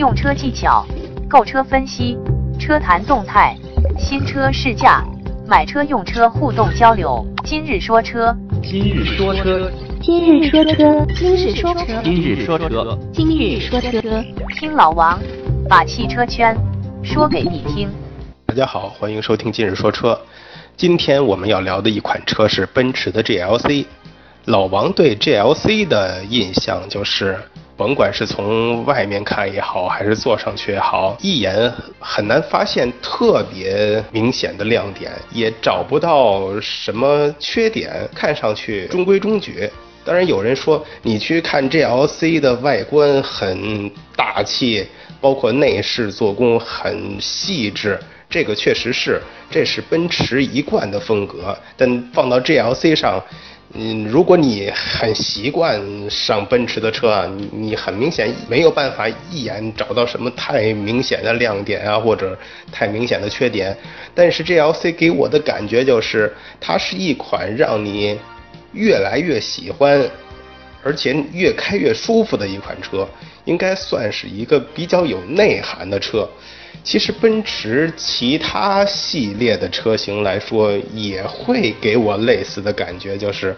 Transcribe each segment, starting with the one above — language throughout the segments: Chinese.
用车技巧、购车分析、车谈动态、新车试驾、买车用车互动交流。今日说车，今日说车，今日说车，今日说车，今日说车，今日说车，听老王把汽车圈说给你听。大家好，欢迎收听今日说车。今天我们要聊的一款车是奔驰的 GLC。老王对 GLC 的印象就是，甭管是从外面看也好，还是坐上去也好，一眼很难发现特别明显的亮点，也找不到什么缺点，看上去中规中矩。当然，有人说你去看 GLC 的外观很大气，包括内饰做工很细致，这个确实是，这是奔驰一贯的风格。但放到 GLC 上，嗯，如果你很习惯上奔驰的车啊，你你很明显没有办法一眼找到什么太明显的亮点啊，或者太明显的缺点。但是 GLC 给我的感觉就是，它是一款让你越来越喜欢，而且越开越舒服的一款车，应该算是一个比较有内涵的车。其实奔驰其他系列的车型来说，也会给我类似的感觉，就是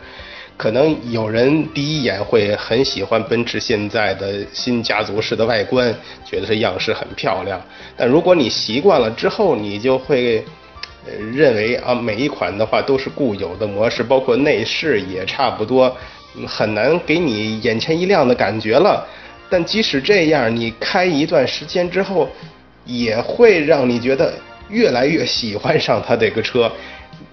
可能有人第一眼会很喜欢奔驰现在的新家族式的外观，觉得这样式很漂亮。但如果你习惯了之后，你就会。认为啊，每一款的话都是固有的模式，包括内饰也差不多，很难给你眼前一亮的感觉了。但即使这样，你开一段时间之后，也会让你觉得越来越喜欢上它这个车。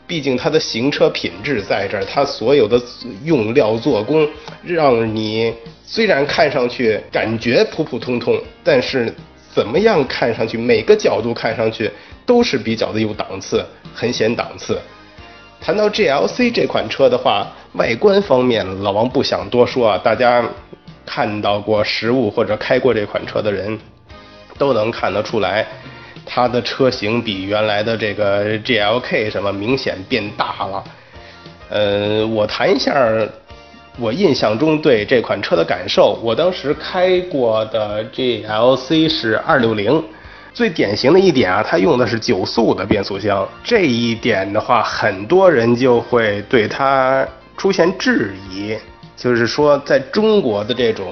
毕竟它的行车品质在这儿，它所有的用料做工，让你虽然看上去感觉普普通通，但是怎么样看上去，每个角度看上去都是比较的有档次，很显档次。谈到 GLC 这款车的话，外观方面老王不想多说啊，大家看到过实物或者开过这款车的人，都能看得出来，它的车型比原来的这个 GLK 什么明显变大了。呃，我谈一下我印象中对这款车的感受。我当时开过的 GLC 是260。最典型的一点啊，它用的是九速的变速箱，这一点的话，很多人就会对它出现质疑，就是说，在中国的这种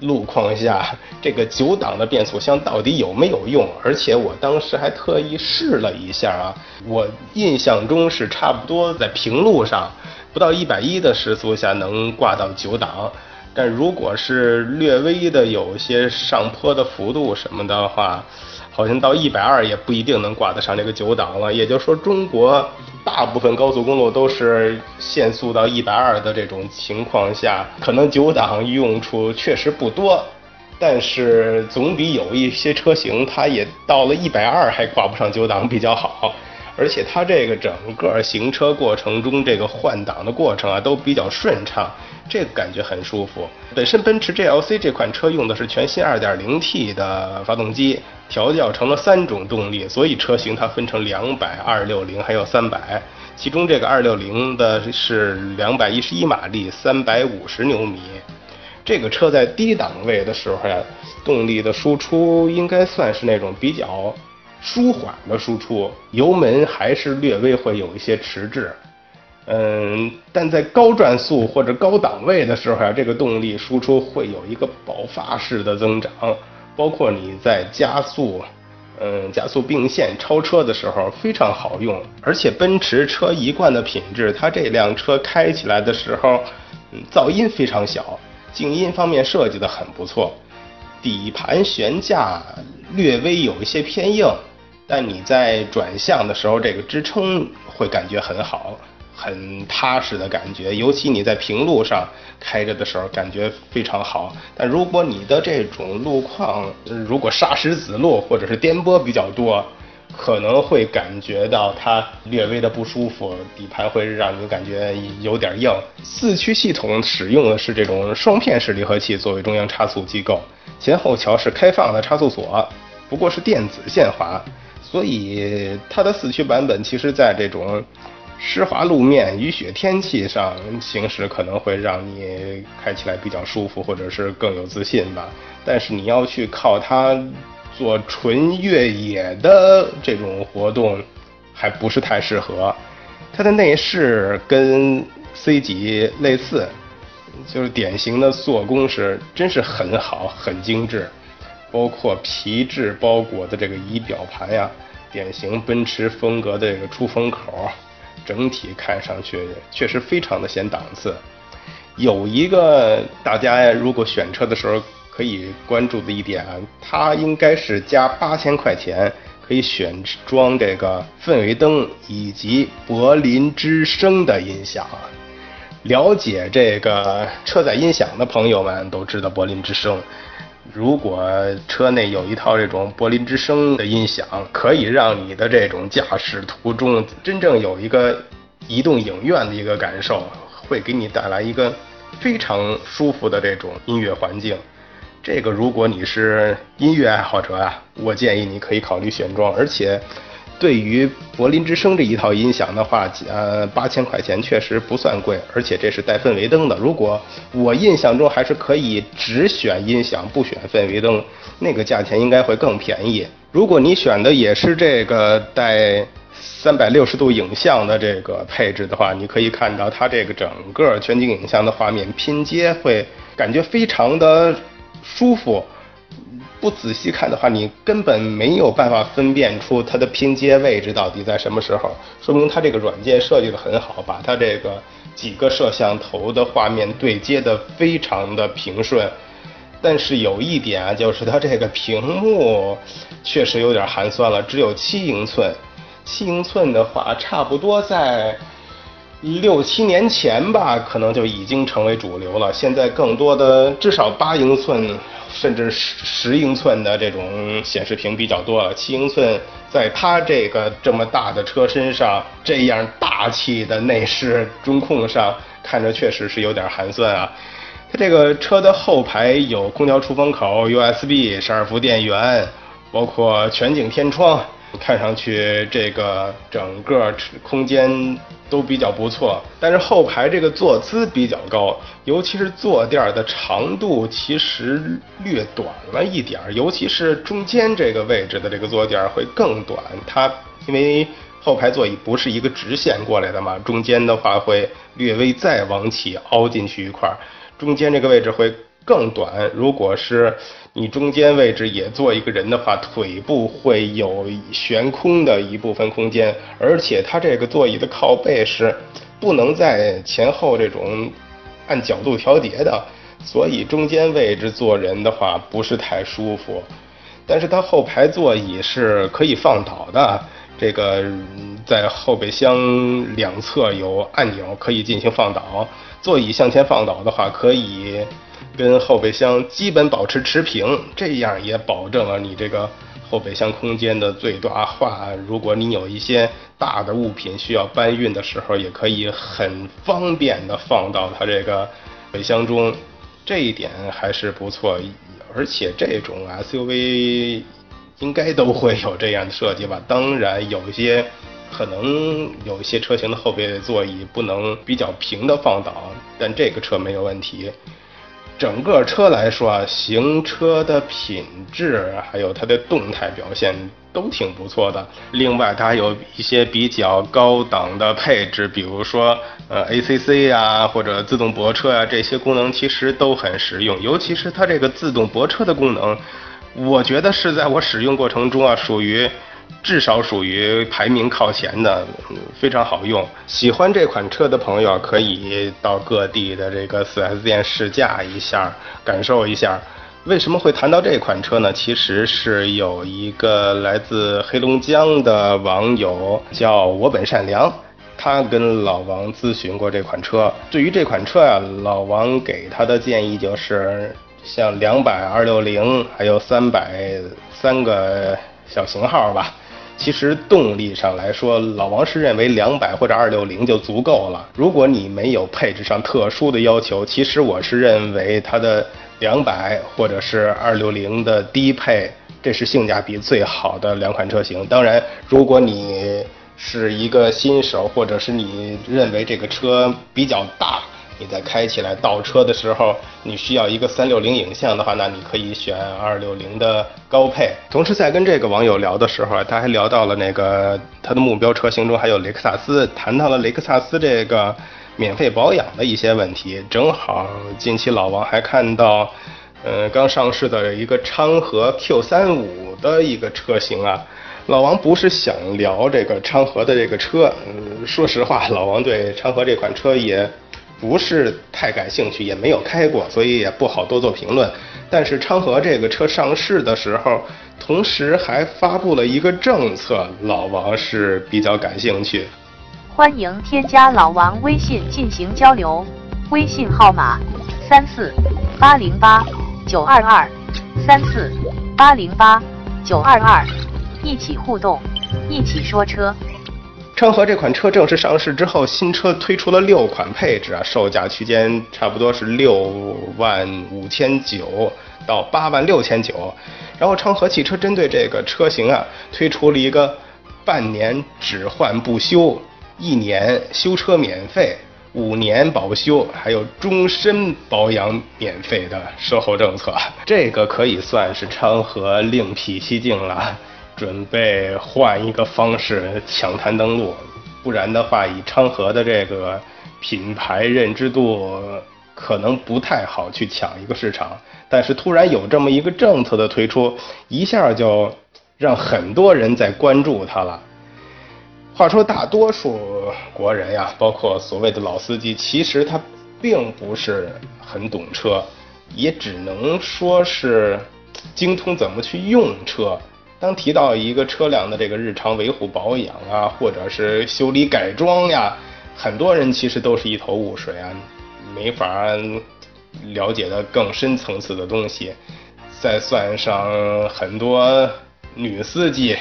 路况下，这个九档的变速箱到底有没有用？而且我当时还特意试了一下啊，我印象中是差不多在平路上不到一百一的时速下能挂到九档。但如果是略微的有些上坡的幅度什么的话，好像到一百二也不一定能挂得上这个九档了。也就是说，中国大部分高速公路都是限速到一百二的这种情况下，可能九档用处确实不多，但是总比有一些车型它也到了一百二还挂不上九档比较好。而且它这个整个行车过程中，这个换挡的过程啊都比较顺畅，这个感觉很舒服。本身奔驰 GLC 这款车用的是全新 2.0T 的发动机，调教成了三种动力，所以车型它分成200、260还有300。其中这个260的是211马力、350牛米。这个车在低档位的时候呀，动力的输出应该算是那种比较。舒缓的输出，油门还是略微会有一些迟滞，嗯，但在高转速或者高档位的时候、这个动力输出会有一个爆发式的增长，包括你在加速，嗯，加速并线超车的时候非常好用，而且奔驰车一贯的品质，它这辆车开起来的时候，嗯，噪音非常小，静音方面设计的很不错，底盘悬架略微有一些偏硬。但你在转向的时候，这个支撑会感觉很好，很踏实的感觉。尤其你在平路上开着的时候，感觉非常好。但如果你的这种路况，如果砂石子路或者是颠簸比较多，可能会感觉到它略微的不舒服，底盘会让你感觉有点硬。四驱系统使用的是这种双片式离合器作为中央差速机构，前后桥是开放的差速锁，不过是电子限滑。所以它的四驱版本其实，在这种湿滑路面、雨雪天气上行驶，可能会让你开起来比较舒服，或者是更有自信吧。但是你要去靠它做纯越野的这种活动，还不是太适合。它的内饰跟 C 级类似，就是典型的做工是真是很好，很精致，包括皮质包裹的这个仪表盘呀，典型奔驰风格的这个出风口。整体看上去确实非常的显档次。有一个大家如果选车的时候可以关注的一点啊，它应该是加八千块钱可以选装这个氛围灯以及柏林之声的音响。了解这个车载音响的朋友们都知道柏林之声。如果车内有一套这种柏林之声的音响，可以让你的这种驾驶途中真正有一个移动影院的一个感受，会给你带来一个非常舒服的这种音乐环境。这个如果你是音乐爱好者啊，我建议你可以考虑选装，而且。对于柏林之声这一套音响的话，呃，八千块钱确实不算贵，而且这是带氛围灯的。如果我印象中还是可以只选音响不选氛围灯，那个价钱应该会更便宜。如果你选的也是这个带三百六十度影像的这个配置的话，你可以看到它这个整个全景影像的画面拼接会感觉非常的舒服。不仔细看的话，你根本没有办法分辨出它的拼接位置到底在什么时候，说明它这个软件设计的很好，把它这个几个摄像头的画面对接的非常的平顺。但是有一点啊，就是它这个屏幕确实有点寒酸了，只有七英寸。七英寸的话，差不多在六七年前吧，可能就已经成为主流了。现在更多的至少八英寸。甚至十十英寸的这种显示屏比较多，七英寸在它这个这么大的车身上，这样大气的内饰中控上，看着确实是有点寒酸啊。它这个车的后排有空调出风口、USB 十二伏电源，包括全景天窗。看上去这个整个空间都比较不错，但是后排这个坐姿比较高，尤其是坐垫的长度其实略短了一点儿，尤其是中间这个位置的这个坐垫会更短。它因为后排座椅不是一个直线过来的嘛，中间的话会略微再往起凹进去一块儿，中间这个位置会更短。如果是你中间位置也坐一个人的话，腿部会有悬空的一部分空间，而且它这个座椅的靠背是不能在前后这种按角度调节的，所以中间位置坐人的话不是太舒服。但是它后排座椅是可以放倒的，这个在后备箱两侧有按钮可以进行放倒，座椅向前放倒的话可以。跟后备箱基本保持持平，这样也保证了你这个后备箱空间的最大化。如果你有一些大的物品需要搬运的时候，也可以很方便的放到它这个备箱中，这一点还是不错。而且这种 SUV 应该都会有这样的设计吧？当然，有一些可能有一些车型的后备座椅不能比较平的放倒，但这个车没有问题。整个车来说啊，行车的品质还有它的动态表现都挺不错的。另外，它还有一些比较高档的配置，比如说呃 ACC 啊或者自动泊车啊，这些功能其实都很实用。尤其是它这个自动泊车的功能，我觉得是在我使用过程中啊，属于。至少属于排名靠前的，非常好用。喜欢这款车的朋友可以到各地的这个 4S 店试驾一下，感受一下。为什么会谈到这款车呢？其实是有一个来自黑龙江的网友叫我本善良，他跟老王咨询过这款车。对于这款车呀，老王给他的建议就是，像两百、二六零还有三百三个小型号吧。其实动力上来说，老王是认为两百或者二六零就足够了。如果你没有配置上特殊的要求，其实我是认为它的两百或者是二六零的低配，这是性价比最好的两款车型。当然，如果你是一个新手，或者是你认为这个车比较大，你在开起来倒车的时候，你需要一个三六零影像的话，那你可以选二六零的高配。同时在跟这个网友聊的时候，他还聊到了那个他的目标车型中还有雷克萨斯，谈到了雷克萨斯这个免费保养的一些问题。正好近期老王还看到，呃，刚上市的一个昌河 Q 三五的一个车型啊。老王不是想聊这个昌河的这个车，嗯，说实话，老王对昌河这款车也不是太感兴趣，也没有开过，所以也不好多做评论。但是昌河这个车上市的时候，同时还发布了一个政策，老王是比较感兴趣。欢迎添加老王微信进行交流，微信号码三四八零八九二二三四八零八九二二。一起互动，一起说车。昌河这款车正式上市之后，新车推出了六款配置啊，售价区间差不多是六万五千九到八万六千九。然后昌河汽车针对这个车型啊，推出了一个半年只换不修，一年修车免费，五年保修，还有终身保养免费的售后政策。这个可以算是昌河另辟蹊径了。准备换一个方式抢滩登陆，不然的话，以昌河的这个品牌认知度，可能不太好去抢一个市场。但是突然有这么一个政策的推出，一下就让很多人在关注它了。话说，大多数国人呀，包括所谓的老司机，其实他并不是很懂车，也只能说是精通怎么去用车。当提到一个车辆的这个日常维护保养啊，或者是修理改装呀，很多人其实都是一头雾水啊，没法了解的更深层次的东西。再算上很多女司机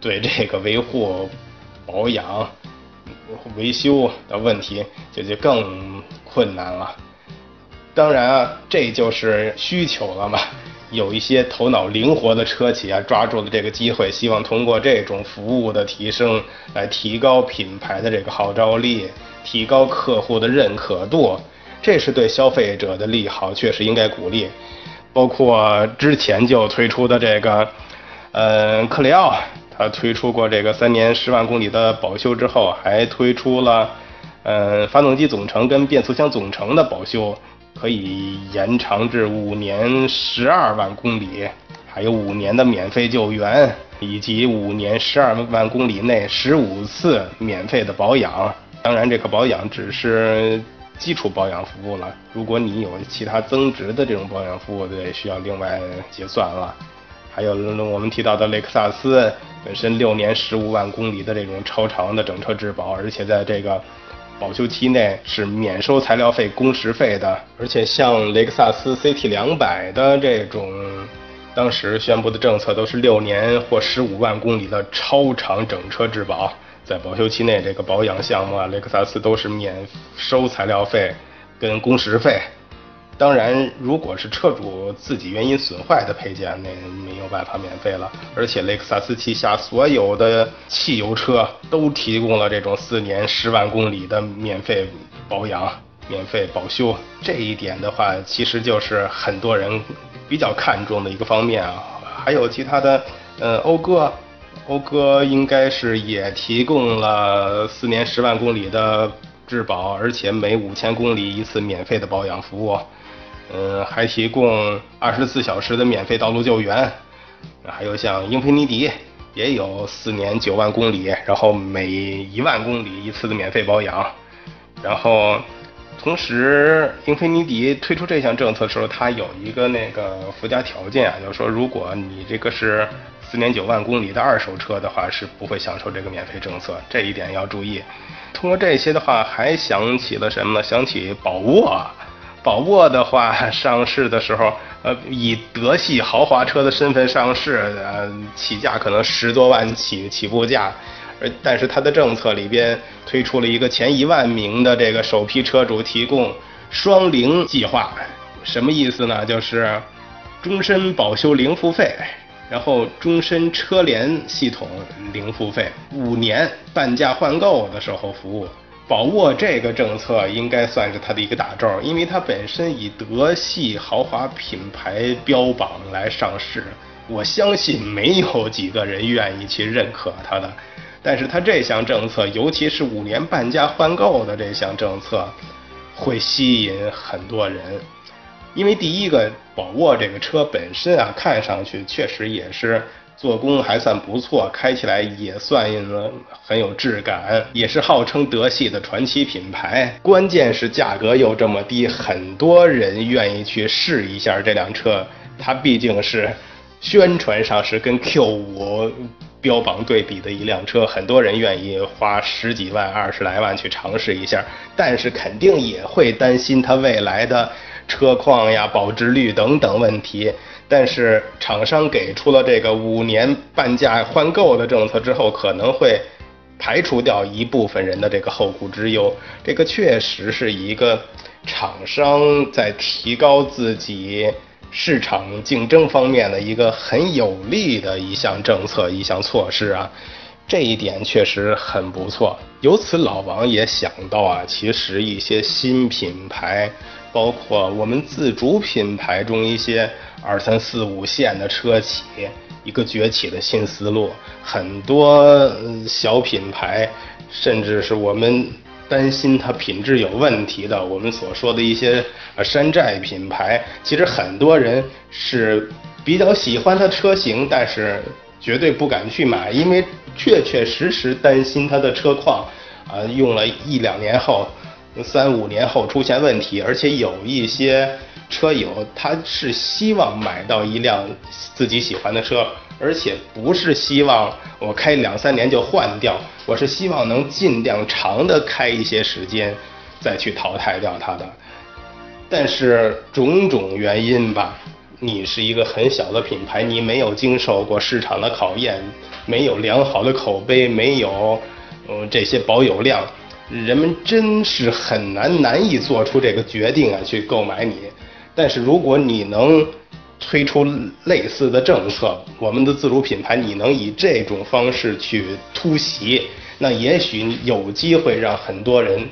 对这个维护、保养、维修的问题，就就更困难了。当然啊，这就是需求了嘛。有一些头脑灵活的车企啊，抓住了这个机会，希望通过这种服务的提升，来提高品牌的这个号召力，提高客户的认可度，这是对消费者的利好，确实应该鼓励。包括之前就推出的这个，呃，克雷奥，它推出过这个三年十万公里的保修之后，还推出了，呃，发动机总成跟变速箱总成的保修。可以延长至五年十二万公里，还有五年的免费救援，以及五年十二万公里内十五次免费的保养。当然，这个保养只是基础保养服务了。如果你有其他增值的这种保养服务，得需要另外结算了。还有我们提到的雷克萨斯，本身六年十五万公里的这种超长的整车质保，而且在这个。保修期内是免收材料费、工时费的，而且像雷克萨斯 CT 两百的这种，当时宣布的政策都是六年或十五万公里的超长整车质保，在保修期内这个保养项目啊，雷克萨斯都是免收材料费跟工时费。当然，如果是车主自己原因损坏的配件，那没有办法免费了。而且雷克萨斯旗下所有的汽油车都提供了这种四年十万公里的免费保养、免费保修。这一点的话，其实就是很多人比较看重的一个方面啊。还有其他的，呃，讴歌，讴歌应该是也提供了四年十万公里的质保，而且每五千公里一次免费的保养服务。嗯，还提供二十四小时的免费道路救援，还有像英菲尼迪也有四年九万公里，然后每一万公里一次的免费保养。然后，同时英菲尼迪推出这项政策的时候，它有一个那个附加条件啊，就是说如果你这个是四年九万公里的二手车的话，是不会享受这个免费政策，这一点要注意。通过这些的话，还想起了什么呢？想起宝沃。宝沃的话，上市的时候，呃，以德系豪华车的身份上市，呃，起价可能十多万起起步价，而但是它的政策里边推出了一个前一万名的这个首批车主提供双零计划，什么意思呢？就是终身保修零付费，然后终身车联系统零付费，五年半价换购的时候服务。宝沃这个政策应该算是它的一个大招，因为它本身以德系豪华品牌标榜来上市，我相信没有几个人愿意去认可它的。但是它这项政策，尤其是五年半价换购的这项政策，会吸引很多人。因为第一个，宝沃这个车本身啊，看上去确实也是。做工还算不错，开起来也算很有质感，也是号称德系的传奇品牌。关键是价格又这么低，很多人愿意去试一下这辆车。它毕竟是宣传上是跟 Q5 标榜对比的一辆车，很多人愿意花十几万、二十来万去尝试一下，但是肯定也会担心它未来的车况呀、保值率等等问题。但是厂商给出了这个五年半价换购的政策之后，可能会排除掉一部分人的这个后顾之忧。这个确实是一个厂商在提高自己市场竞争方面的一个很有利的一项政策、一项措施啊。这一点确实很不错。由此，老王也想到啊，其实一些新品牌。包括我们自主品牌中一些二三四五线的车企，一个崛起的新思路。很多小品牌，甚至是我们担心它品质有问题的，我们所说的一些山寨品牌，其实很多人是比较喜欢它车型，但是绝对不敢去买，因为确确实实担心它的车况，啊，用了一两年后。三五年后出现问题，而且有一些车友他是希望买到一辆自己喜欢的车，而且不是希望我开两三年就换掉，我是希望能尽量长的开一些时间，再去淘汰掉它的。但是种种原因吧，你是一个很小的品牌，你没有经受过市场的考验，没有良好的口碑，没有嗯这些保有量。人们真是很难难以做出这个决定啊，去购买你。但是如果你能推出类似的政策，我们的自主品牌你能以这种方式去突袭，那也许有机会让很多人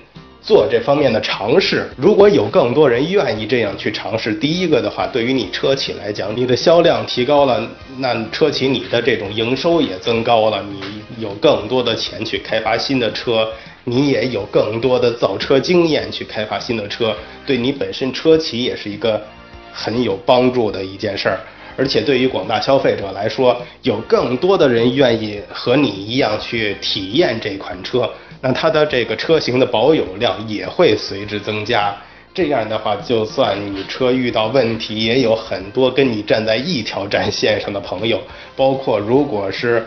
做这方面的尝试。如果有更多人愿意这样去尝试，第一个的话，对于你车企来讲，你的销量提高了，那车企你的这种营收也增高了，你有更多的钱去开发新的车。你也有更多的造车经验去开发新的车，对你本身车企也是一个很有帮助的一件事儿。而且对于广大消费者来说，有更多的人愿意和你一样去体验这款车，那它的这个车型的保有量也会随之增加。这样的话，就算你车遇到问题，也有很多跟你站在一条战线上的朋友。包括如果是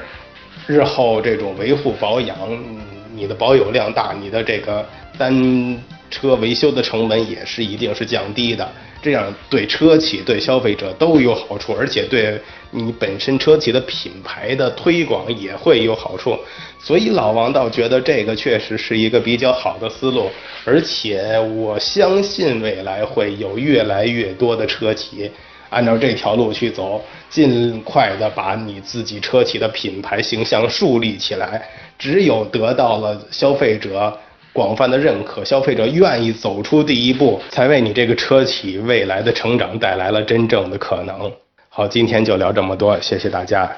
日后这种维护保养。你的保有量大，你的这个单车维修的成本也是一定是降低的，这样对车企对消费者都有好处，而且对你本身车企的品牌的推广也会有好处。所以老王倒觉得这个确实是一个比较好的思路，而且我相信未来会有越来越多的车企按照这条路去走，尽快的把你自己车企的品牌形象树立起来。只有得到了消费者广泛的认可，消费者愿意走出第一步，才为你这个车企未来的成长带来了真正的可能。好，今天就聊这么多，谢谢大家。